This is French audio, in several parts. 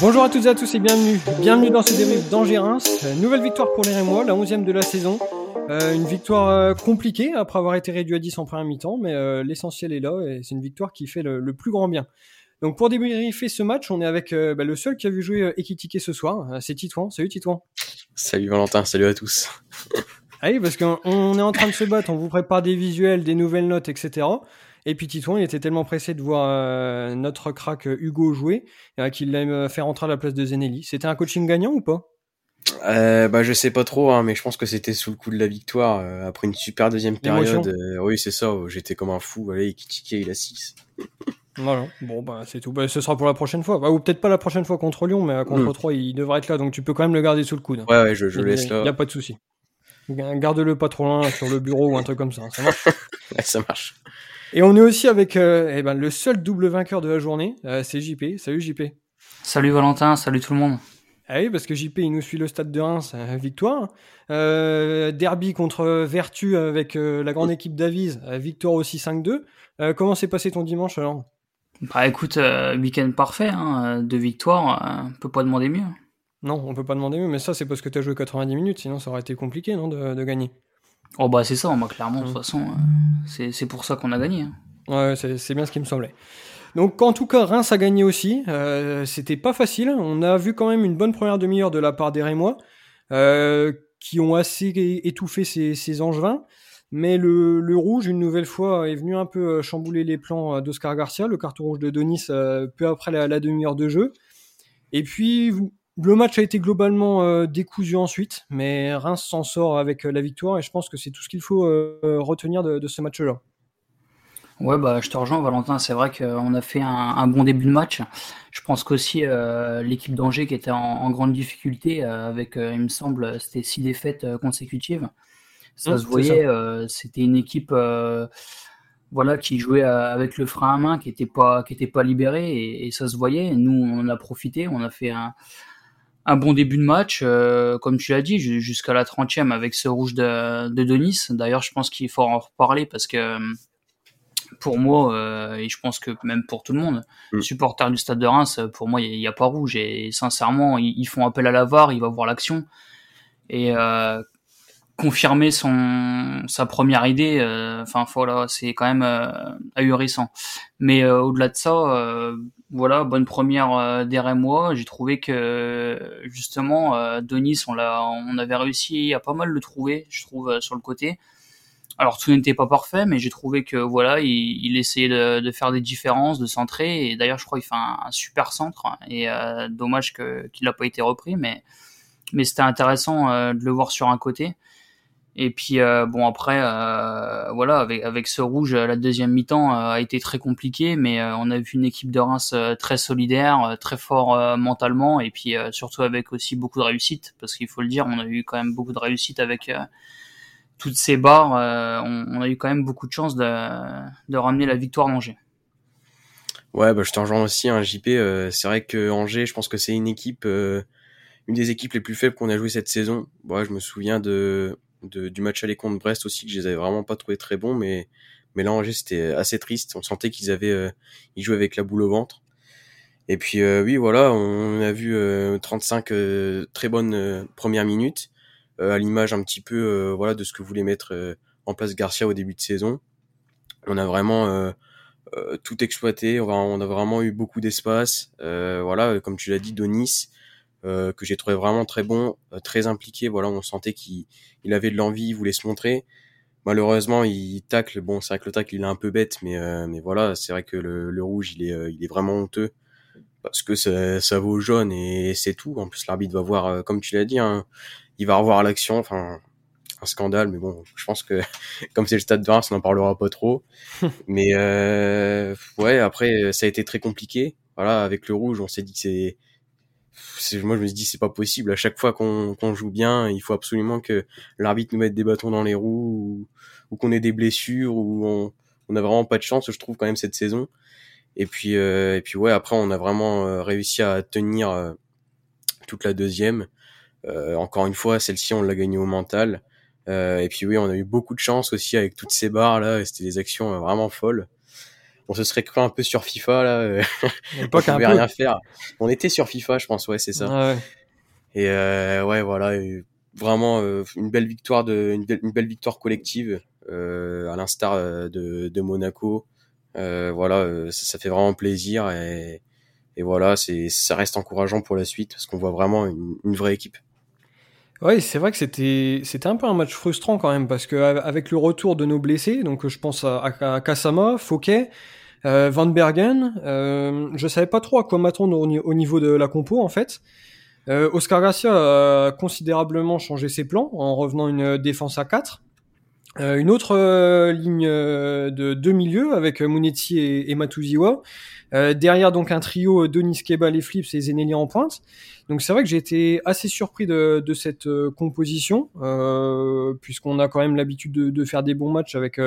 Bonjour à toutes et à tous et bienvenue. Bienvenue dans ce débrief d'Angers-Reims. Euh, nouvelle victoire pour les Rémois, la 11e de la saison. Euh, une victoire euh, compliquée après avoir été réduit à 10 en première mi-temps, mais euh, l'essentiel est là et c'est une victoire qui fait le, le, plus grand bien. Donc pour débriefer ce match, on est avec bah, le seul qui a vu jouer Ekitike ce soir, c'est Titouan. Salut Titouan. Salut Valentin, salut à tous. Ah oui, parce qu'on est en train de se battre, on vous prépare des visuels, des nouvelles notes, etc. Et puis Titouan, il était tellement pressé de voir euh, notre crack Hugo jouer euh, qu'il l'a fait rentrer à la place de Zenelli. C'était un coaching gagnant ou pas? Euh, bah je sais pas trop, hein, mais je pense que c'était sous le coup de la victoire euh, après une super deuxième période. Euh, oui c'est ça, j'étais comme un fou. Allez, Kitike il a 6 Voilà. Bon bah c'est tout. Bah, ce sera pour la prochaine fois. Bah, ou peut-être pas la prochaine fois contre Lyon, mais contre mm. 3 il devrait être là, donc tu peux quand même le garder sous le coude. Ouais ouais, je, je laisse là. Y a pas de souci. Garde-le pas trop loin sur le bureau ou un truc comme ça. Ça marche. ouais, ça marche. Et on est aussi avec euh, eh ben, le seul double vainqueur de la journée, euh, c'est JP. Salut JP. Salut Valentin, salut tout le monde. Ah oui, parce que JP, il nous suit le stade de Reims, euh, victoire. Euh, derby contre Vertu avec la grande équipe d'Avise, victoire aussi 5-2. comment s'est passé ton dimanche alors? Bah écoute, week-end parfait, hein, deux victoires, on peut pas demander mieux. Non, on peut pas demander mieux, mais ça c'est parce que tu as joué 90 minutes, sinon ça aurait été compliqué non, de, de gagner. Oh bah c'est ça, bah, clairement, de toute façon, c'est pour ça qu'on a gagné. Hein. Ouais, c'est bien ce qui me semblait. Donc en tout cas, Reims a gagné aussi. Euh, C'était pas facile. On a vu quand même une bonne première demi-heure de la part des Rémois, euh, qui ont assez étouffé ces, ces Angevins. Mais le, le, rouge, une nouvelle fois, est venu un peu chambouler les plans d'Oscar Garcia, le carton rouge de Denis, euh, peu après la, la demi-heure de jeu. Et puis, le match a été globalement euh, décousu ensuite, mais Reims s'en sort avec la victoire et je pense que c'est tout ce qu'il faut euh, retenir de, de ce match-là. Ouais, bah, je te rejoins, Valentin. C'est vrai qu'on a fait un, un, bon début de match. Je pense qu'aussi euh, l'équipe d'Angers qui était en, en grande difficulté, euh, avec, euh, il me semble, c'était six défaites euh, consécutives. Ça mmh, se voyait, euh, c'était une équipe voilà, qui jouait avec le frein à main, qui était pas, qui était pas libéré, et, et, ça se voyait. Nous, on a profité, on a fait un, un bon début de match, comme tu l'as dit, jusqu'à la 30e avec ce rouge de, de Denis. D'ailleurs, je pense qu'il faut en reparler parce que pour moi, euh, et je pense que même pour tout le monde, mm. supporter du Stade de Reims, pour moi, il n'y a, a, pas rouge. Et sincèrement, ils, ils, font appel à la VAR, il va voir l'action. Et euh, confirmer son sa première idée, euh, enfin voilà, c'est quand même euh, ahurissant. Mais euh, au-delà de ça, voilà, bonne première des Rémois. J'ai trouvé que justement, Denis, on l'a, on avait réussi à pas mal le trouver, je trouve, sur le côté. Alors tout n'était pas parfait, mais j'ai trouvé que voilà, il, il essayait de, de, faire des différences, de centrer. Et d'ailleurs, je crois qu'il fait un, un, super centre. Et euh, dommage que qu'il n'a pas été repris, mais mais c'était intéressant euh, de le voir sur un côté. Et puis euh, bon après, euh, voilà, avec ce rouge, la deuxième mi-temps euh, a été très compliquée, mais euh, on a vu une équipe de Reims très solidaire, très fort mentalement, et puis surtout avec aussi beaucoup de réussite, parce qu'il faut le dire, on a eu quand même beaucoup de réussite avec toutes ces barres, euh, on, a eu quand même beaucoup de chance de, ramener la victoire d'Angers. Ouais, bah, je t'en aussi, hein, JP. Euh, c'est vrai que Angers, je pense que c'est une équipe, euh, une des équipes les plus faibles qu'on a joué cette saison. Ouais, je me souviens de, de du match aller contre Brest aussi, que je les avais vraiment pas trouvé très bons, mais mais là Angers c'était assez triste. On sentait qu'ils avaient, euh, ils jouaient avec la boule au ventre. Et puis euh, oui, voilà, on a vu 35 très bonnes premières minutes euh, à l'image un petit peu euh, voilà de ce que voulait mettre euh, en place Garcia au début de saison. On a vraiment tout exploité, on, on a vraiment eu beaucoup d'espace. voilà, comme tu l'as dit, Donis, que j'ai trouvé vraiment très bon, très impliqué. Voilà, on sentait qu'il il avait de l'envie, il voulait se montrer. Malheureusement, il tacle. Bon, c'est vrai que le tacle il est un peu bête, mais mais voilà, c'est vrai que le, le, rouge il est il est vraiment honteux parce que ça, ça vaut jaune et c'est tout. En plus, l'arbitre va voir, comme tu l'as dit, hein, il va revoir l'action. Enfin, un scandale, mais bon, je pense que comme c'est le stade de Reims, on n'en parlera pas trop. mais euh, ouais, après, ça a été très compliqué. Voilà, avec le rouge, on s'est dit que c'est moi je me dit c'est pas possible à chaque fois qu'on qu joue bien il faut absolument que l'arbitre nous mette des bâtons dans les roues ou, qu'on ait des blessures ou on, on a vraiment pas de chance je trouve quand même cette saison et puis euh, et puis ouais après on a vraiment euh, réussi à tenir euh, toute la deuxième encore une fois, celle-ci, on l'a gagnée au mental. Et puis oui, on a eu beaucoup de chance aussi avec toutes ces barres là. C'était des actions vraiment folles. On se serait cru un peu sur FIFA là. on pouvait rien faire. On était sur FIFA, je pense, ouais, c'est ça. Ouais. Et ouais, voilà, vraiment une belle victoire de, une belle, victoire collective, à l'instar de, de Monaco. voilà, ça, ça, fait vraiment plaisir et, et voilà, c'est, ça reste encourageant pour la suite parce qu'on voit vraiment une, une vraie équipe. Oui, c'est vrai que c'était c'était un peu un match frustrant quand même parce que avec le retour de nos blessés, donc je pense à, à Kasama, Fouquet, euh, Van Bergen, euh, je savais pas trop à quoi m'attendre au, niveau de la compo en fait. Euh, Oscar Garcia a considérablement changé ses plans en revenant une défense à 4. Euh, une autre euh, ligne euh, de deux milieux avec Munetsi et, et derrière donc un trio Denis Kebal et Flips et Zeneli en pointe. Donc c'est vrai que j'ai été assez surpris de, de cette composition, puisqu'on a quand même l'habitude de, de, faire des bons matchs avec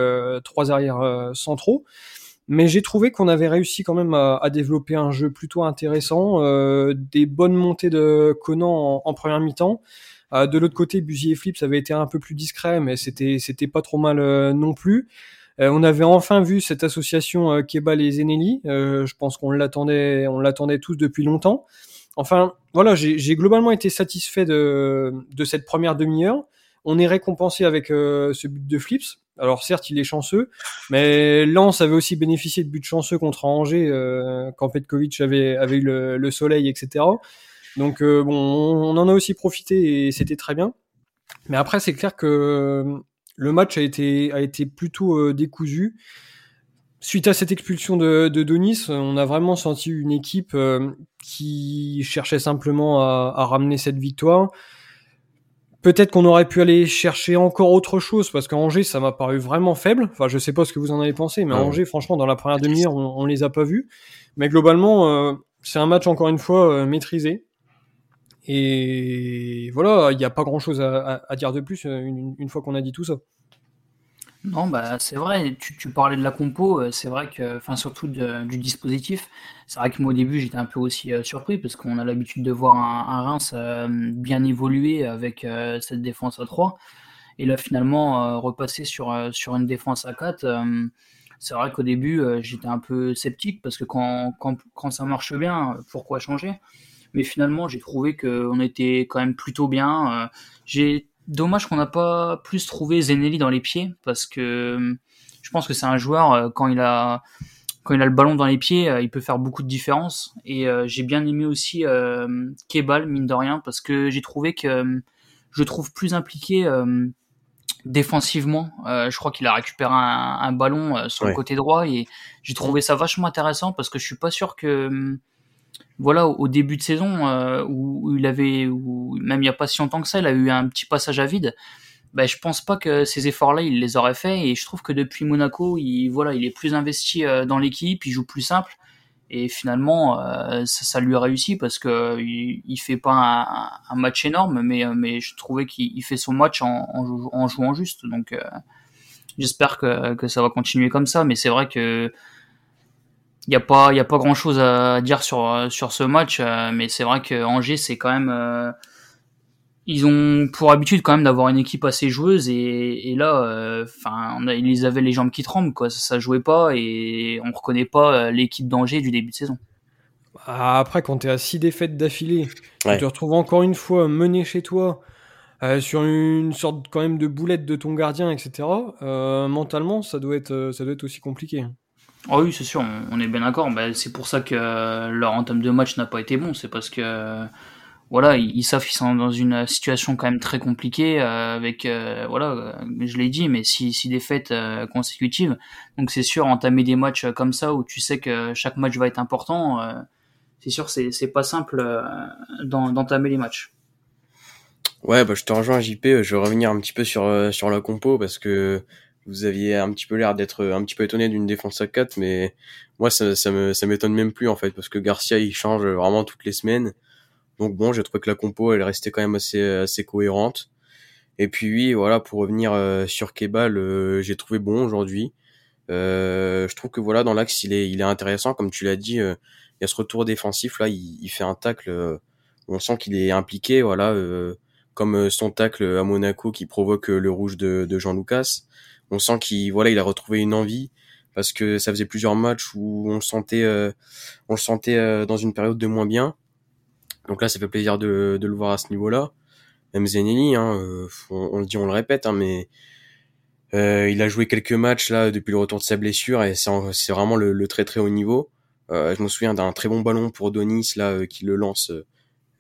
trois arrières centraux. Mais j'ai trouvé qu'on avait réussi quand même à, développer un jeu plutôt intéressant, des bonnes montées de Conan en, première mi-temps. Euh, de l'autre côté, Buzy et Flip, ça avait été un peu plus discret, mais c'était c'était pas trop mal euh, non plus. Euh, on avait enfin vu cette association Kebal et Zeneli. je pense qu'on l'attendait, on l'attendait tous depuis longtemps. Enfin, voilà, j'ai globalement été satisfait de, de cette première demi-heure. On est récompensé avec ce but de Flips. Alors certes, il est chanceux, mais Lens avait aussi bénéficié de buts chanceux contre Angers quand Petkovic avait, eu le, le soleil, etc. Donc euh, bon, on en a aussi profité et c'était très bien. Mais après, c'est clair que euh, le match a été a été plutôt euh, décousu. Suite à cette expulsion de, Denis, on a vraiment senti une équipe qui cherchait simplement à, ramener cette victoire. Peut-être qu'on aurait pu aller chercher encore autre chose parce qu'à Angers, ça m'a paru vraiment faible. Enfin, je sais pas ce que vous en avez pensé, mais Angers, franchement, dans la première demi-heure, on, on, les a pas vus. Mais globalement, c'est un match encore une fois maîtrisé. Et voilà, il n'y a pas grand chose à, à, dire de plus euh, une, une fois qu'on a dit tout ça. Non, bah c'est vrai. Tu, tu, parlais de la compo, euh, c'est vrai que, enfin surtout du dispositif. C'est vrai que moi au début j'étais un peu aussi euh, surpris parce qu'on a l'habitude de voir un, Reims bien évoluer avec cette défense à 3 et là finalement repasser sur sur une défense à 4. c'est vrai qu'au début j'étais un peu sceptique parce que quand, quand, quand ça marche bien, pourquoi changer? Mais finalement j'ai trouvé qu'on était quand même plutôt bien. Euh, j'ai dommage qu'on n'a pas plus trouvé Zenelli dans les pieds parce que je pense que c'est un joueur euh, quand il a quand il a le ballon dans les pieds, euh, il peut faire beaucoup de différence. Et j'ai bien aimé aussi Kebal, mine de rien, parce que j'ai trouvé que je le trouve plus impliqué défensivement. je crois qu'il a récupéré un, ballon sur le côté droit et j'ai trouvé ça vachement intéressant parce que je suis pas sûr que voilà, au début de saison, euh, où, il avait, même il n'y a pas si longtemps que ça, il a eu un petit passage à vide. Ben, je pense pas que ces efforts-là, il les aurait fait. Et je trouve que depuis Monaco, il, voilà, il est plus investi euh, dans l'équipe, il joue plus simple. Et finalement, euh, ça, lui a réussi parce que il, fait pas un, match énorme, mais, mais je trouvais qu'il fait son match en jouant juste. Donc, j'espère que, que ça va continuer comme ça. Mais c'est vrai que il n'y a pas il y a pas grand chose à dire sur sur ce match euh, mais c'est vrai que Angers c'est quand même euh, ils ont pour habitude quand même d'avoir une équipe assez joueuse et, et là euh, enfin ils avaient les jambes qui tremblent quoi. Ça, ça jouait pas et on reconnaît pas l'équipe d'Angers du début de saison. Bah, après quand tu es à six défaites d'affilée tu te retrouves encore une fois mené chez toi sur une sorte quand même de boulette de ton gardien etc mentalement ça doit être ça doit être aussi compliqué Oh oui, c'est sûr, on, est bien d'accord. Bah, c'est pour ça que euh, leur entame de match n'a pas été bon. C'est parce que voilà, ils, savent qu'ils sont dans une situation quand même très compliquée euh, avec euh, voilà, je l'ai dit, mais six, six défaites consécutives. Donc c'est sûr, entamer des matchs comme ça où tu sais que chaque match va être important, c'est sûr, c'est c'est pas simple d'entamer les matchs. Ouais, bah je te rejoins JP. Je vais revenir un petit peu sur sur la compo parce que vous aviez un petit peu l'air d'être un petit peu étonné d'une défense à 4, mais moi ça, me ça m'étonne même plus en fait parce que Garcia il change vraiment toutes les semaines. Donc bon, j'ai trouvé que la compo elle restait quand même assez assez cohérente. Et puis oui, voilà pour revenir euh, sur Kebal, euh, j'ai trouvé bon aujourd'hui. Euh, je trouve que voilà dans l'axe il est il est intéressant comme tu l'as dit. il y a ce retour défensif là, il, fait un tacle. on sent qu'il est impliqué, voilà comme son tacle à Monaco qui provoque le rouge de, de Jean Lucas on sent qu'il voilà, il a retrouvé une envie. parce que ça faisait plusieurs matchs où on le sentait, on le sentait dans une période de moins bien. Donc là, ça fait plaisir de, de le voir à ce niveau-là. Même Zenelli, hein, on, on, le dit, on le répète, hein, mais euh, il a joué quelques matchs là depuis le retour de sa blessure et c'est vraiment le, le, très très haut niveau. Euh, je me souviens d'un très bon ballon pour Donis là euh, qui le lance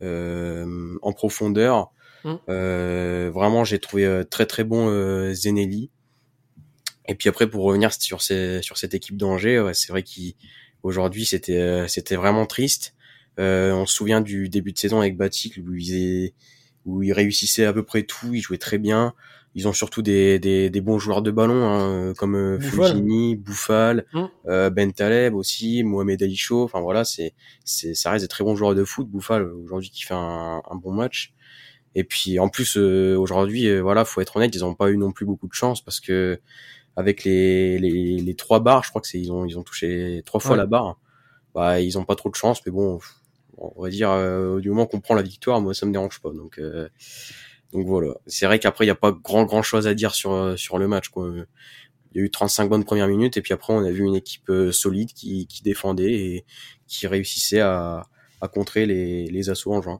euh, en profondeur. Mmh. vraiment, j'ai trouvé très très bon Zenelli. Et puis après, pour revenir sur, ces, sur cette équipe d'Angers, ouais, c'est vrai qu'aujourd'hui c'était c'était vraiment triste. on se souvient du début de saison avec Batik où il, où il réussissait à peu près tout, il jouait très bien. Ils ont surtout des, des, des bons joueurs de ballon hein, comme euh, Fujini, Bouffal, mm. euh, Ben Taleb aussi, Mohamed Ali Enfin voilà, c'est c'est ça reste des très bons joueurs de foot. Bouffal aujourd'hui qui fait un, un, bon match. Et puis en plus euh, aujourd'hui, euh, voilà, faut être honnête, ils ont pas eu non plus beaucoup de chance parce que avec les les, les trois barres, je crois que c'est ils ont ils ont touché trois fois la barre. Bah ils ont pas trop de chance, mais bon, on va dire euh, du moment qu'on prend la victoire, moi ça me dérange pas. Donc donc voilà, c'est vrai qu'après il n'y a pas grand grand chose à dire sur euh, sur le match quoi. Il y a eu 35 bonnes premières minutes et puis après on a vu une équipe euh, solide qui, qui défendait et qui réussissait à, à contrer les, les assauts en juin.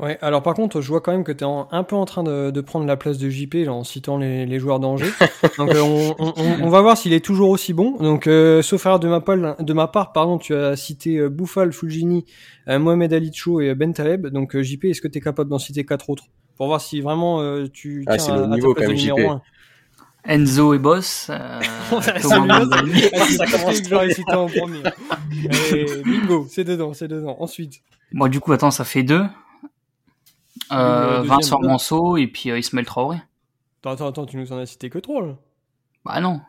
Ouais, alors par contre, je vois quand même que tu es un peu en train de, de, prendre la place de JP en citant les, les joueurs d'Angers. Donc euh, on, on, on, va voir s'il est toujours aussi bon. Donc euh, sauf erreur de ma, part, de ma part, pardon, tu as cité euh, Bouffal, Fulgini, Mohamed Alicho et Ben Taleb. Donc JP, est-ce que tu es capable d'en citer quatre autres? Pour voir si vraiment euh, tu ah, c'est le niveau quand même JP. Enzo et Boss. Euh, ça commence que en premier. bingo, c'est dedans, c'est dedans. Ensuite. Moi, du coup, attends, ça fait deux. Euh, Vincent Manceau et puis euh, Ismaël Traoré. Attends, attends, tu nous en as cité que trois là. Bah non.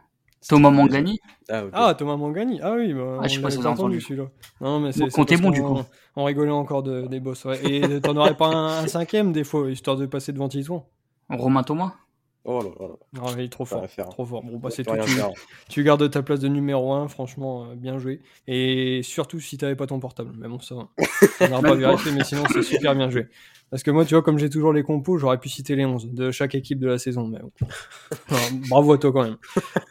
Thomas Mangani. Ah, ah, Thomas Mangani. Ah oui, bah, ah, je sais pas si vous entendu celui-là. Non, mais c'est. Comptez bon du coup. On rigolait encore de, des boss. Ouais. Et t'en aurais pas un, cinquième des fois, histoire de passer devant Titouan. Romain Thomas. Oh là là. Non, il est trop fort. Trop fort. Bon, bah, c'est tout. Tu, tu, gardes ta place de numéro 1, franchement, euh, bien joué. Et surtout si t'avais pas ton portable. Mais bon, ça va. On n'aura pas vérifié, mais sinon, c'est super bien joué. Parce que moi, tu vois, comme j'ai toujours les compos, j'aurais pu citer les 11 de chaque équipe de la saison. Mais bravo à toi quand même.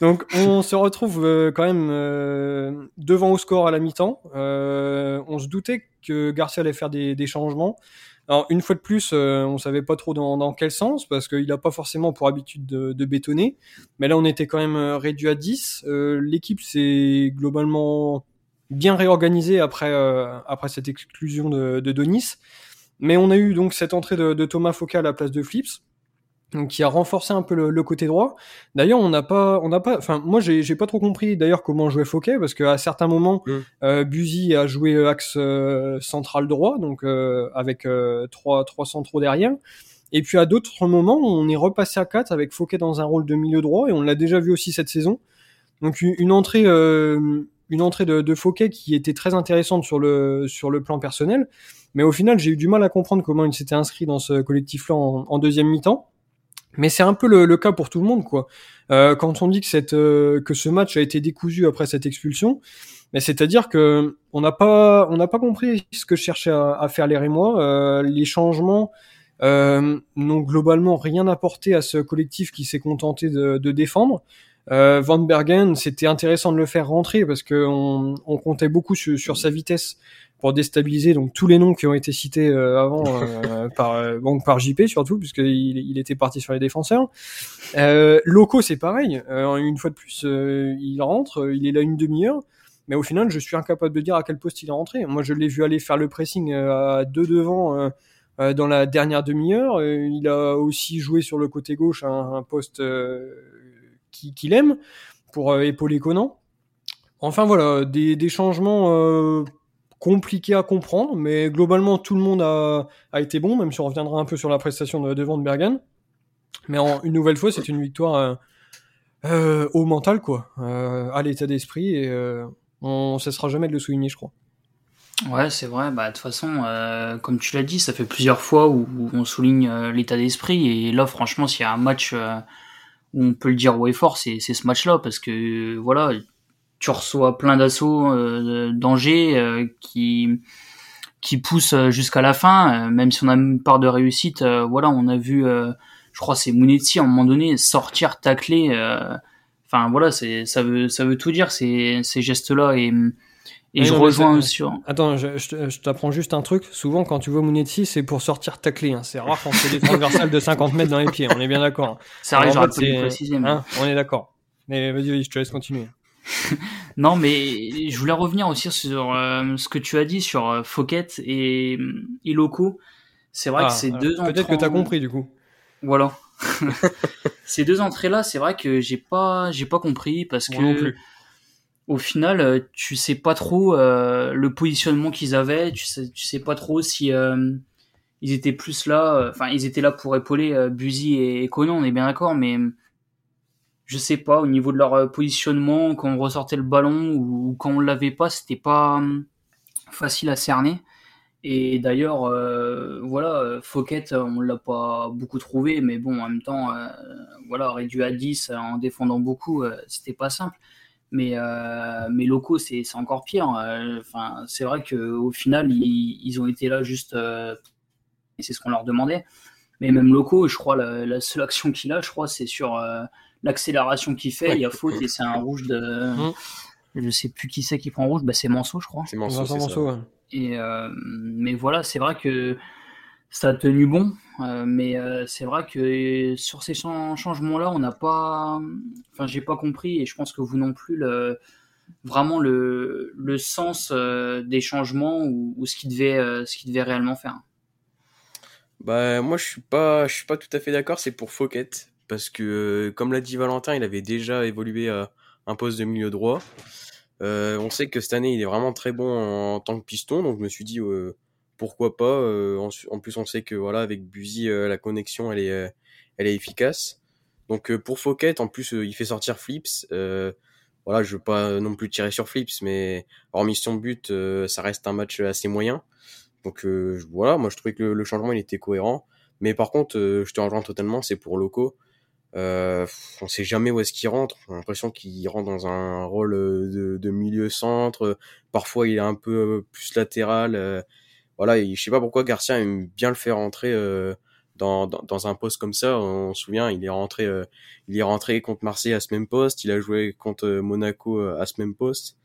Donc, on se retrouve euh, quand même euh, devant au score à la mi-temps. Euh, on se doutait que Garcia allait faire des, des changements. Alors, une fois de plus, euh, on savait pas trop dans, dans quel sens, parce qu'il n'a pas forcément pour habitude de, de, bétonner. Mais là, on était quand même réduit à 10. L'équipe s'est globalement bien réorganisée après, après cette exclusion de, de Donis. Mais on a eu donc cette entrée de, de Thomas Foucault à la place de Flips, donc qui a renforcé un peu le, le côté droit. D'ailleurs, on n'a pas, on n'a pas, enfin moi j'ai, j'ai pas trop compris d'ailleurs comment jouer Fouquet parce qu'à certains moments, mm. euh, Buzy a joué axe euh, central droit, donc euh, avec euh, trois trois centraux derrière. Et puis à d'autres moments, on est repassé à 4 avec Fouquet dans un rôle de milieu droit et on l'a déjà vu aussi cette saison. Donc une, entrée, une entrée de, de Fouquet qui était très intéressante sur le sur le plan personnel. Mais au final, j'ai eu du mal à comprendre comment il s'était inscrit dans ce collectif-là en, deuxième mi-temps. Mais c'est un peu le, cas pour tout le monde, quoi. Euh, quand on dit que cette euh, que ce match a été décousu après cette expulsion, mais c'est-à-dire que on n'a pas on n'a pas compris ce que cherchait à, à faire les Rémois. Euh, les changements euh, n'ont globalement rien apporté à ce collectif qui s'est contenté de, de défendre. Euh, Van Bergen, c'était intéressant de le faire rentrer parce qu'on on comptait beaucoup sur, sur, sa vitesse pour déstabiliser donc tous les noms qui ont été cités euh, avant euh, par euh, bon, par JP surtout puisqu'il il était parti sur les défenseurs. Euh, Loco c'est pareil, une fois de plus il rentre, il est là une demi-heure, mais au final je suis incapable de dire à quel poste il est rentré. Moi je l'ai vu aller faire le pressing à deux devant dans la dernière demi-heure. il a aussi joué sur le côté gauche un, un poste qu'il aime pour épauler Conan. Enfin voilà, des, changements compliqué à comprendre, mais globalement tout le monde a, été bon, même si on reviendra un peu sur la prestation de, de Van Bergen. Mais une nouvelle fois, c'est une victoire euh, euh, au mental, quoi, euh, à l'état d'esprit, et euh, on ne cessera jamais de le souligner, je crois. Ouais, c'est vrai. Bah, de toute façon, euh, comme tu l'as dit, ça fait plusieurs fois où, on souligne euh, l'état d'esprit, et là, franchement, s'il y a un match où on peut le dire haut et fort, c'est ce match-là, parce que voilà, tu reçois plein d'assauts euh, d'Angers euh, qui qui poussent euh, jusqu'à la fin, même si on a une part de réussite. voilà, on a vu, je crois c'est Mounetzi à un moment donné sortir, tacler, Enfin voilà, c'est ça veut ça veut tout dire ces ces gestes là et et je rejoins sur. Attends, je, je, t'apprends juste un truc. Souvent, quand tu vois Mounetzi, c'est pour sortir tacler. Hein. C'est rare quand c'est des transversales de 50 mètres dans les pieds. On est bien d'accord. Ça arrive, j'aurais pu préciser. Hein on est d'accord. Mais vas-y, je te laisse continuer. non, mais je voulais revenir aussi sur euh, ce que tu as dit sur euh, Fouquet et, et Loco. C'est vrai que ah, ces deux entrées. Peut-être que tu as compris du coup. Voilà. ces deux entrées-là, c'est vrai que j'ai pas, j'ai pas compris parce que. Non plus au final, euh, tu sais pas trop euh, le positionnement qu'ils avaient, tu sais, sais pas trop si euh, ils étaient plus là, enfin ils étaient là pour épauler Buzy et, Conan, on est bien d'accord, mais je sais pas au niveau de leur positionnement quand on ressortait le ballon ou, quand on l'avait pas, c'était pas facile à cerner. Et d'ailleurs, voilà, Fouquet, on l'a pas beaucoup trouvé, mais bon, en même temps, voilà, réduit à 10 en défendant beaucoup, c'était pas simple mais euh, mes locaux c'est encore pire euh, enfin c'est vrai que au final ils, ils, ont été là juste euh, et c'est ce qu'on leur demandait. Mais même locaux je crois la, la seule action qu'il a je crois c'est sur euh, l'accélération qu'il fait. Il y a faute et c'est un rouge de mmh. je sais plus qui c'est qui prend rouge. Bah c'est Manso je crois. C'est Manso, et mais voilà c'est vrai que ça a tenu bon, euh, mais euh, c'est vrai que sur ces changements-là, on n'a pas, enfin, j'ai pas compris, et je pense que vous non plus, le, vraiment le, le sens euh, des changements ou, ce qu'il devait, ce devait réellement faire. Bah, moi, je suis pas, je suis pas tout à fait d'accord. C'est pour Fouquet, parce que comme l'a dit Valentin, il avait déjà évolué à un poste de milieu droit. on sait que cette année, il est vraiment très bon en tant que piston, donc je me suis dit pourquoi pas. Euh, en, plus, on sait que voilà, avec Buzy, euh, la connexion, elle est, euh, elle est efficace. Donc pour Fouquet, en plus, il fait sortir Flips. voilà, je veux pas non plus tirer sur Flips, mais hormis son but, ça reste un match assez moyen. Donc voilà, moi je trouvais que le, changement il était cohérent. Mais par contre, je te rejoins totalement, c'est pour Loco. Euh, on sait jamais où est-ce qu'il rentre. On a l'impression qu'il rentre dans un rôle de, de, milieu centre. Parfois, il est un peu plus latéral voilà, je sais pas pourquoi Garcia aime bien le faire rentrer euh, dans, dans, un poste comme ça. On, se souvient, il est rentré, euh, il est rentré contre Marseille à ce même poste. Il a joué contre euh, Monaco à ce même poste.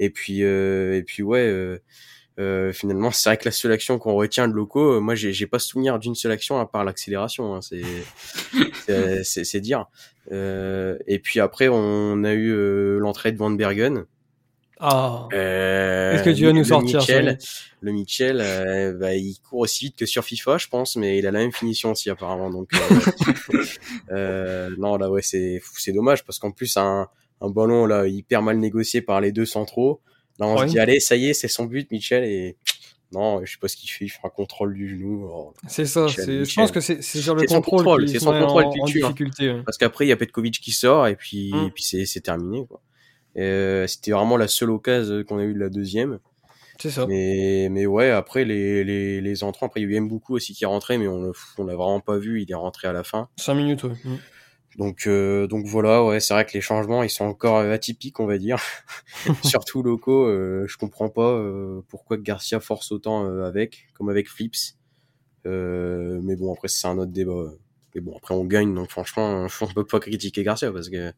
Et puis, et puis ouais. finalement, c'est vrai que la seule action qu'on retient de locaux, moi, j'ai, j'ai pas souvenir d'une seule action à part l'accélération. Hein, c'est, c'est, c'est, dire. et puis après, on a eu l'entrée de Van Bergen. Ah. Euh, Est-ce que tu vas nous sortir Mitchell, Le Mitchell, euh, bah, il court aussi vite que sur FIFA, je pense, mais il a la même finition aussi apparemment. Donc, euh, euh non, là ouais, c'est c'est dommage parce qu'en plus un un ballon là hyper mal négocié par les deux centraux. Là, on se dit allez, ça y est, c'est son but, Mitchell et non, je sais pas ce qu'il fait, il fait un contrôle du genou. Oh, c'est ça, je pense que c'est sur le contrôle, c'est son contrôle, en, en difficulté. Parce qu'après il y a Petkovic qui sort et puis hum. et puis c'est c'est terminé quoi. Euh, c'était vraiment la seule occasion qu'on a eu de la deuxième. C'est ça. Mais, mais ouais, après, les, les, les entrants, après, il y a eu beaucoup aussi qui est rentré, mais on, on l'a vraiment pas vu, il est rentré à la fin. Cinq minutes, ouais. Mm. Donc, euh, donc voilà, ouais, c'est vrai que les changements, ils sont encore euh, atypiques, on va dire. Surtout locaux, euh, je comprends pas euh, pourquoi Garcia force autant avec, comme avec Flips. mais bon, après, c'est un autre débat. Mais bon, après, on gagne, donc franchement, on peut pas critiquer Garcia parce que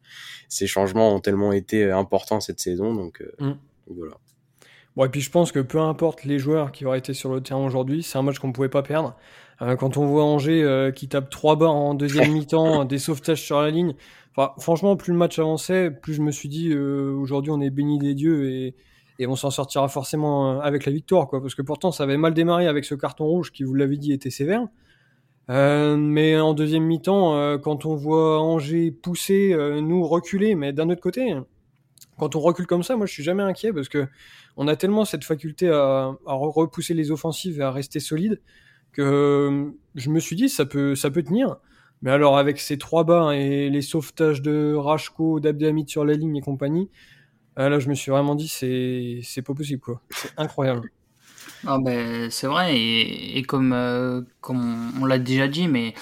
ces changements ont tellement été importants cette saison, donc, euh, mm. voilà. Bon, et puis je pense que peu importe les joueurs qui auraient été sur le terrain aujourd'hui, c'est un match qu'on pouvait pas perdre. Euh, quand on voit Angers euh, qui tape trois barres en deuxième mi-temps, des sauvetages sur la ligne, enfin, franchement, plus le match avançait, plus je me suis dit, aujourd'hui, on est béni des dieux et, et on s'en sortira forcément avec la victoire, quoi. Parce que pourtant, ça avait mal démarré avec ce carton rouge qui, vous l'avez dit, était sévère. Euh, mais en deuxième mi-temps, euh, quand on voit Angers pousser, euh, nous reculer, mais d'un autre côté, quand on recule comme ça, moi je suis jamais inquiet parce que on a tellement cette faculté à, à repousser les offensives et à rester solide que je me suis dit ça peut ça peut tenir. Mais alors avec ces trois bas et les sauvetages de Rachko, d'Abdelhamid sur la ligne et compagnie, là je me suis vraiment dit c'est c'est pas possible quoi. C'est incroyable. Ah ben, c'est vrai, et, comme, euh, comme on, l'a déjà dit, mais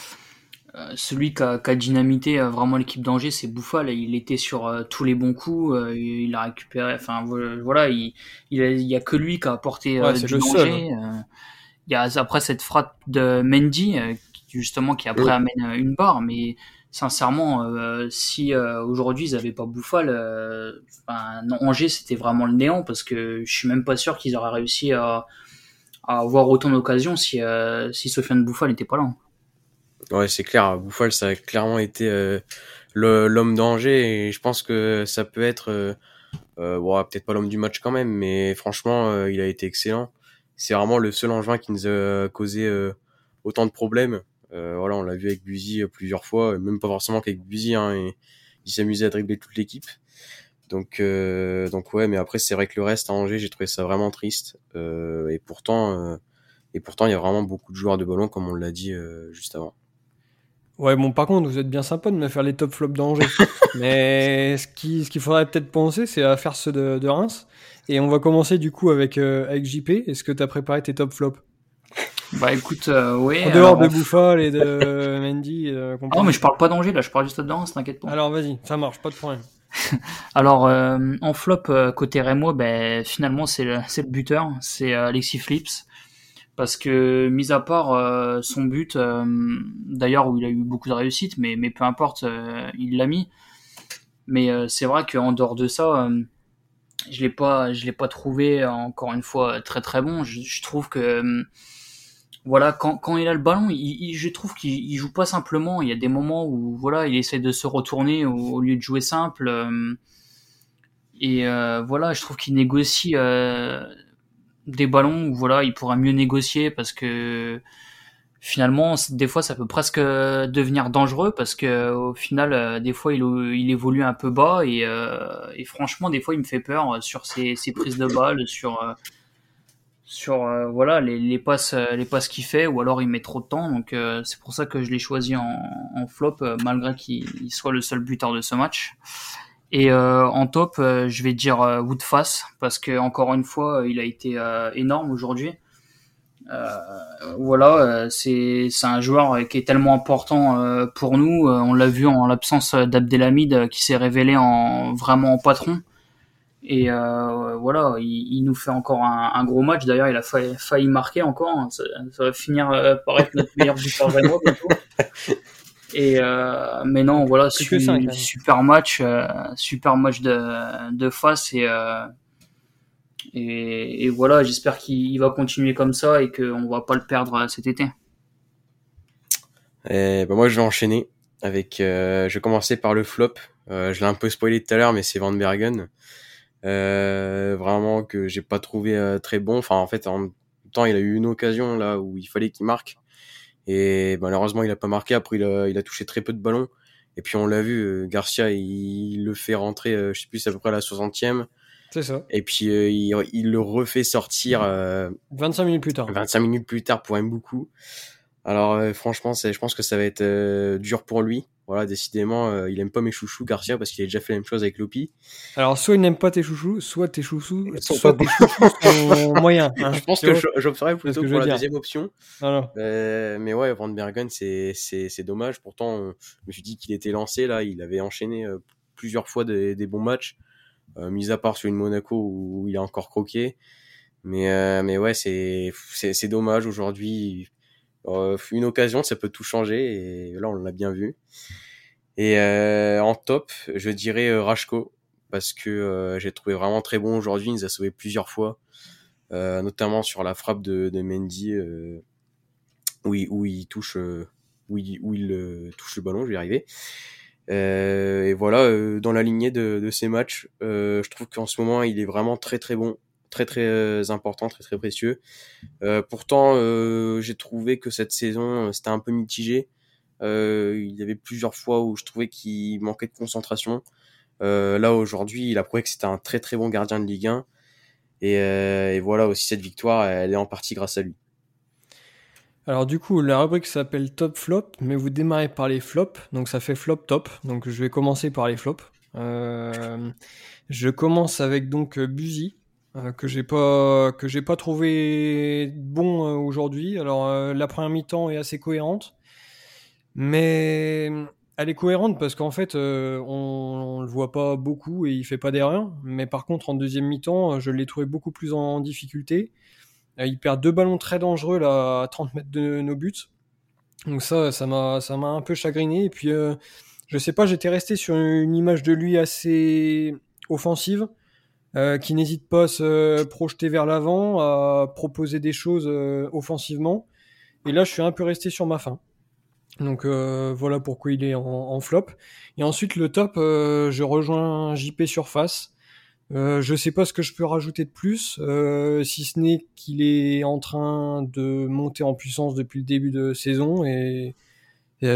euh, celui qui a, dynamité euh, vraiment l'équipe d'Angers, c'est Bouffal. Il était sur tous les bons coups, il a récupéré, enfin voilà, il, il, y a que lui qui a apporté du danger. il y a après cette frappe de Mendy, justement, qui après amène une barre, mais sincèrement, euh, si euh, aujourd'hui ils n'avaient pas Bouffal, euh, Angers c'était vraiment le néant parce que je suis même pas sûr qu'ils auraient réussi à, avoir autant d'occasions si, si Sofiane Bouffal n'était pas là. Ouais, c'est clair. Bouffal, ça a clairement été l'homme d'Angers et je pense que ça peut être, bon, peut-être pas l'homme du match quand même, mais franchement, il a été excellent. C'est vraiment le seul engin qui nous a causé autant de problèmes. Euh, voilà, on l'a vu avec Buzy euh, plusieurs fois, même pas forcément qu'avec Buzy, hein, et il s'amusait à dribbler toute l'équipe. Donc, euh, donc ouais, mais après c'est vrai que le reste à Angers, j'ai trouvé ça vraiment triste. Euh, et pourtant, euh, et pourtant, il y a vraiment beaucoup de joueurs de ballon, comme on l'a dit juste avant. Ouais, bon, par contre, vous êtes bien sympa de me faire les top flops d'Angers. mais ce qu'il ce qu'il faudrait peut-être penser, c'est à faire ceux de, de, Reims. Et on va commencer du coup avec, avec JP. Est-ce que tu as préparé tes top flops? Bah écoute, euh, oui. En dehors de Bouffal et de Mendy. Euh, non, mais je parle pas d'Angers là, je parle juste de Reims, t'inquiète pas. Alors vas-y, ça marche, pas de problème. Alors euh, en flop euh, côté Rémo, ben finalement c'est le, le buteur, c'est euh, Alexis Flips, parce que mis à part son but, d'ailleurs où il a eu beaucoup de réussite, mais mais peu importe, il l'a mis. Mais c'est vrai qu'en dehors de ça, je l'ai pas, je l'ai pas trouvé encore une fois très très bon. Je, je trouve que voilà, quand, quand il a le ballon, je trouve qu'il joue pas simplement. Il y a des moments où voilà, il essaie de se retourner au, lieu de jouer simple. Euh, et euh, voilà, je trouve qu'il négocie euh, des ballons où voilà, il pourra mieux négocier parce que finalement, des fois, ça peut presque devenir dangereux parce que au final, des fois, il, il évolue un peu bas et, et franchement, des fois, il me fait peur sur ses, ses prises de balles, sur sur euh, voilà les, les passes euh, les passes qu'il fait ou alors il met trop de temps. Donc euh, c'est pour ça que je l'ai choisi en, flop malgré qu'il soit le seul buteur de ce match. Et en top je vais dire Woodface parce que encore une fois il a été énorme aujourd'hui. Voilà c'est c'est un joueur qui est tellement important pour nous. On l'a vu en l'absence d'Abdelhamid qui s'est révélé en vraiment en patron et euh, voilà, il, nous fait encore un, gros match. D'ailleurs, il a failli, marquer encore. Ça, va finir euh, par être notre meilleur buteur bientôt. Et euh, mais non, voilà, super match, super match de, de face et, et, voilà, j'espère qu'il va continuer comme ça et qu'on va pas le perdre cet été. Et ben moi, je vais enchaîner avec. je vais commencer par le flop. je l'ai un peu spoilé tout à l'heure, mais c'est Van Bergen. Euh, vraiment que j'ai pas trouvé euh, très bon. Enfin, en fait, en même temps, il a eu une occasion là où il fallait qu'il marque. Et malheureusement, il a pas marqué. Après, il a, il a touché très peu de ballons. Et puis, on l'a vu, euh, Garcia, il, le fait rentrer, je sais plus, à peu près à la 60e. C'est ça. Et puis, il, il, le refait sortir. 25 minutes plus tard. 25 minutes plus tard pour beaucoup. Alors, franchement, c'est, je pense que ça va être dur pour lui. Voilà, décidément, euh, il aime pas mes chouchous, Garcia, parce qu'il a déjà fait la même chose avec Lopi. Alors, soit il n'aime pas tes chouchous, soit tes chouchous, soit tes chouchous sont moyens. Hein, je pense que j'opterais plutôt pour la deuxième option. Euh, mais ouais, Van Bergen, c'est, c'est, c'est dommage. Pourtant, je me suis dit qu'il était lancé, là, il avait enchaîné euh, plusieurs fois des, des bons matchs, euh, mis à part sur une Monaco où il a encore croqué. Mais, euh, mais ouais, c'est, c'est, c'est dommage aujourd'hui euh, une occasion, ça peut tout changer et là on l'a bien vu. Et euh, en top, je dirais euh, Rashko parce que j'ai trouvé vraiment très bon aujourd'hui. Il nous a sauvé plusieurs fois, notamment sur la frappe de, de Mendy où, il, où il touche où il, où il touche le ballon. Je vais y arriver. et voilà, dans la lignée de, de ces matchs, je trouve qu'en ce moment il est vraiment très très bon très très euh, important, très très précieux. Euh, pourtant, euh, j'ai trouvé que cette saison c'était un peu mitigé. il y avait plusieurs fois où je trouvais qu'il manquait de concentration. là aujourd'hui, il a prouvé que c'était un très très bon gardien de Ligue 1. Et, et, voilà aussi cette victoire, elle est en partie grâce à lui. Alors du coup, la rubrique s'appelle Top Flop, mais vous démarrez par les flops, donc ça fait flop top. Donc je vais commencer par les flops. Je commence avec donc Buzy, euh, que j'ai pas que j'ai pas trouvé bon euh, aujourd'hui. Alors euh, la première mi-temps est assez cohérente, mais elle est cohérente parce qu'en fait on, on, le voit pas beaucoup et il fait pas d'erreur. Mais par contre en deuxième mi-temps, je l'ai trouvé beaucoup plus en difficulté. il perd deux ballons très dangereux là à 30 mètres de nos buts. Donc ça, ça m'a, ça m'a un peu chagriné. Et puis, je sais pas, j'étais resté sur une image de lui assez offensive, euh, qui n'hésite pas à se projeter vers l'avant, à proposer des choses euh, offensivement. Et là, je suis un peu resté sur ma fin. Donc euh, voilà pourquoi il est en, flop. Et ensuite le top, je rejoins JP Surface. Je sais pas ce que je peux rajouter de plus, si ce n'est qu'il est en train de monter en puissance depuis le début de saison et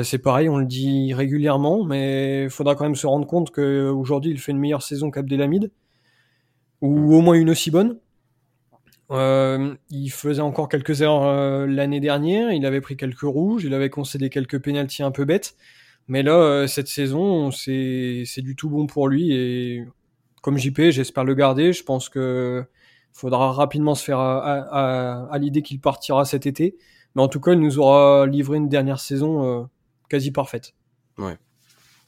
c'est pareil, on le dit régulièrement, mais il faudra quand même se rendre compte qu'aujourd'hui il fait une meilleure saison qu'Abdelhamid ou au moins une aussi bonne. Euh, il faisait encore quelques erreurs euh, l'année dernière, il avait pris quelques rouges, il avait concédé quelques pénalties un peu bêtes, mais là, euh, cette saison, c'est du tout bon pour lui, et comme JP, j'espère le garder, je pense que faudra rapidement se faire à, à, à l'idée qu'il partira cet été, mais en tout cas, il nous aura livré une dernière saison quasi parfaite. Ouais.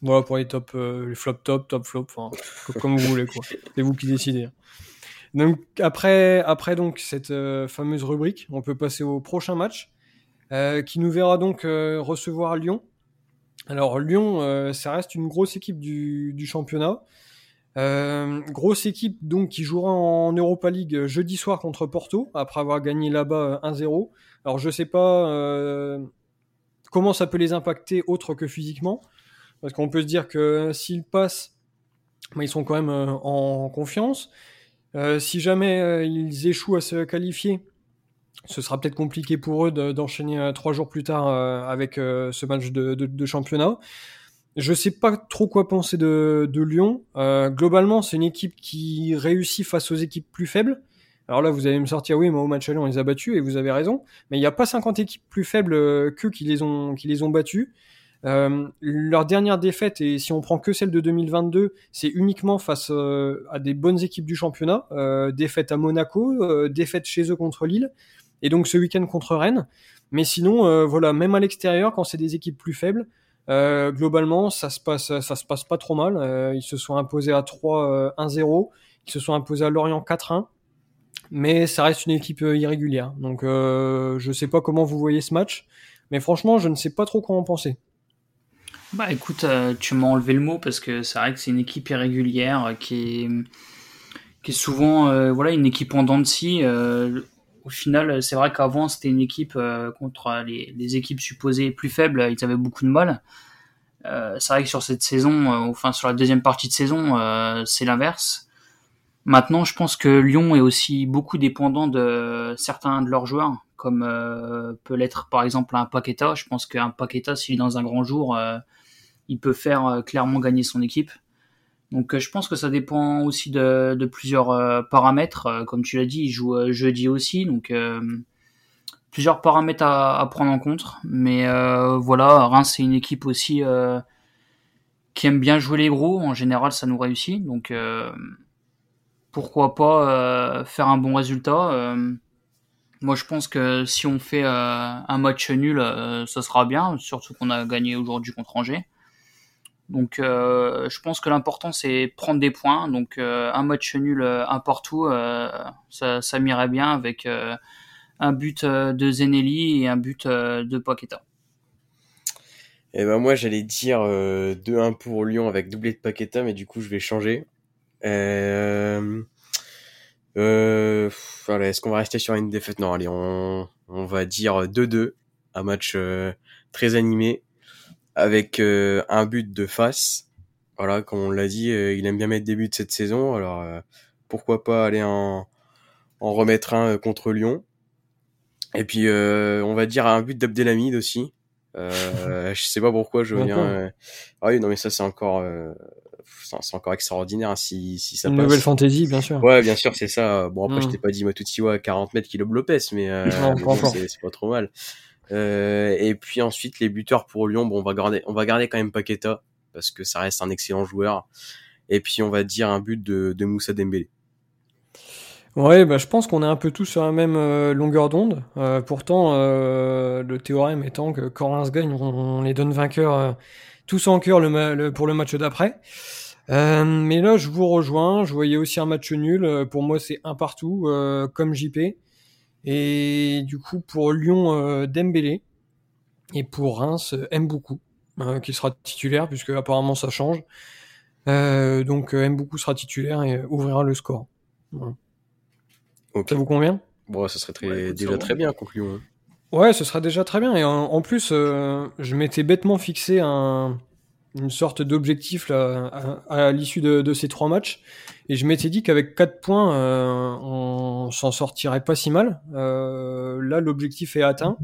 Voilà pour les top, euh, les flop top, top flop, enfin, comme vous voulez, quoi. C'est vous qui décidez. Donc après, après donc cette euh, fameuse rubrique, on peut passer au prochain match euh, qui nous verra donc recevoir Lyon. Alors Lyon, ça reste une grosse équipe du, du championnat. Grosse équipe donc qui jouera en Europa League jeudi soir contre Porto après avoir gagné là-bas 1-0. Alors je sais pas comment ça peut les impacter autre que physiquement parce qu'on peut se dire que s'ils passent, bah, ils sont quand même en confiance. Euh, si jamais euh, ils échouent à se qualifier, ce sera peut-être compliqué pour eux d'enchaîner euh, trois jours plus tard avec ce match de, championnat. Je sais pas trop quoi penser de, Lyon. globalement, c'est une équipe qui réussit face aux équipes plus faibles. Alors là, vous allez me sortir, oui, mais au match aller, on les a battus, et vous avez raison. Mais il n'y a pas 50 équipes plus faibles qu'eux qui les ont, qui les ont battus. Euh, leur dernière défaite, et si on prend que celle de 2022, c'est uniquement face euh, à des bonnes équipes du championnat. Euh, défaite à Monaco, euh, défaite chez eux contre Lille, et donc ce week-end contre Rennes. Mais sinon, euh, voilà, même à l'extérieur, quand c'est des équipes plus faibles, globalement, ça se passe, ça se passe pas trop mal. ils se sont imposés à 3 1-0, ils se sont imposés à Lorient 4-1 mais ça reste une équipe irrégulière. Donc euh, je sais pas comment vous voyez ce match, mais franchement, je ne sais pas trop comment en penser. Bah écoute, euh, tu m'as enlevé le mot parce que c'est vrai que c'est une équipe irrégulière euh, qui est, qui est souvent euh, voilà une équipe en dents de scie. Au final, c'est vrai qu'avant c'était une équipe contre les, les, équipes supposées plus faibles, ils avaient beaucoup de mal. c'est vrai que sur cette saison, enfin sur la deuxième partie de saison, c'est l'inverse. Maintenant, je pense que Lyon est aussi beaucoup dépendant de certains de leurs joueurs, comme peut l'être par exemple un Paqueta. Je pense qu'un Paqueta, s'il est dans un grand jour, il peut faire euh, clairement gagner son équipe. Donc euh, je pense que ça dépend aussi de, plusieurs euh, paramètres. Comme tu l'as dit, il joue jeudi aussi, donc plusieurs paramètres à, à, prendre en compte. Mais voilà, Reims c'est une équipe aussi qui aime bien jouer les gros. En général, ça nous réussit. Donc pourquoi pas faire un bon résultat. moi, je pense que si on fait un match nul, ça sera bien, surtout qu'on a gagné aujourd'hui contre Angers. Donc euh, je pense que l'important c'est prendre des points. Donc euh, un match nul, euh, un partout, ça, m'irait bien avec un but de Zenelli et un but de Paqueta. Et eh ben moi j'allais dire 2-1 pour Lyon avec doublé de Paqueta, mais du coup je vais changer. Voilà, est-ce qu'on va rester sur une défaite? Non, allez, on, on va dire 2-2, un match très animé avec euh, un but de face. Voilà, comme on l'a dit, euh, il aime bien mettre des buts cette saison. Alors euh, pourquoi pas aller en, en remettre un contre Lyon. Et puis on va dire un but d'Abdelhamid aussi. je sais pas pourquoi je viens. Ah oui, non mais ça c'est encore c'est encore extraordinaire hein, si, si ça Une passe. nouvelle fantaisie, bien sûr. Ouais, bien sûr, c'est ça. Bon, après, Mm. je t'ai pas dit Matutsiwa à 40 mètres Kilo Lopez, mais, euh, mais bon, c'est pas trop mal. Euh, et puis ensuite, les buteurs pour Lyon, bon, on va garder, on va garder quand même Paqueta, parce que ça reste un excellent joueur. Et puis, on va dire un but de, de Moussa Dembélé. Ouais, bah, je pense qu'on est un peu tous sur la même euh, longueur d'onde. Euh, pourtant, le théorème étant que quand Reims gagne, on, les donne vainqueurs tous en cœur le, le- pour le match d'après. Mais là, je vous rejoins. Je voyais aussi un match nul. Pour moi, c'est un partout, comme JP. Et du coup, pour Lyon, euh, Dembélé. Et pour Reims, aime beaucoup, qui sera titulaire, puisque apparemment ça change. donc aime beaucoup sera titulaire et ouvrira le score. Ça vous convient? Bon, ça serait très, déjà très bien, concluons. Ouais, ce serait déjà très bien. Et en, plus, je m'étais bêtement fixé un, une sorte d'objectif à, à, l'issue de, de, ces trois matchs. Et je m'étais dit qu'avec quatre points, euh, on s'en sortirait pas si mal. Euh, là, l'objectif est atteint.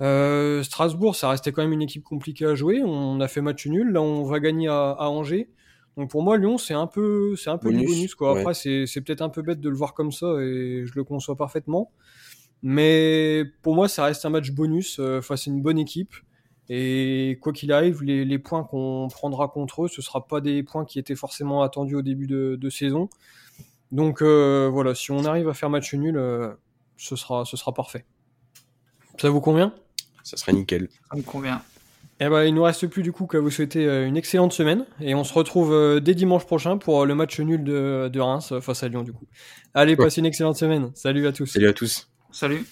Euh, Strasbourg, ça restait quand même une équipe compliquée à jouer. On a fait match nul. Là, on va gagner à, à Angers. Donc pour moi, Lyon, c'est un peu, c'est un peu bonus, du bonus quoi. Après, c'est, c'est peut-être un peu bête de le voir comme ça et je le conçois parfaitement. Mais pour moi, ça reste un match bonus face à une bonne équipe. Et quoi qu'il arrive, les, les points qu'on prendra contre eux, ce sera pas des points qui étaient forcément attendus au début de, de saison. Donc euh, voilà, si on arrive à faire match nul, euh, ce, sera, ce sera parfait. Ça vous convient? Ça serait nickel. Ça me convient. Eh ben, il nous reste plus du coup qu'à vous souhaiter euh, une excellente semaine et on se retrouve dès dimanche prochain pour le match nul de, de Reims face à Lyon du coup. Allez, passez une excellente semaine. Salut à tous. Salut à tous. Salut.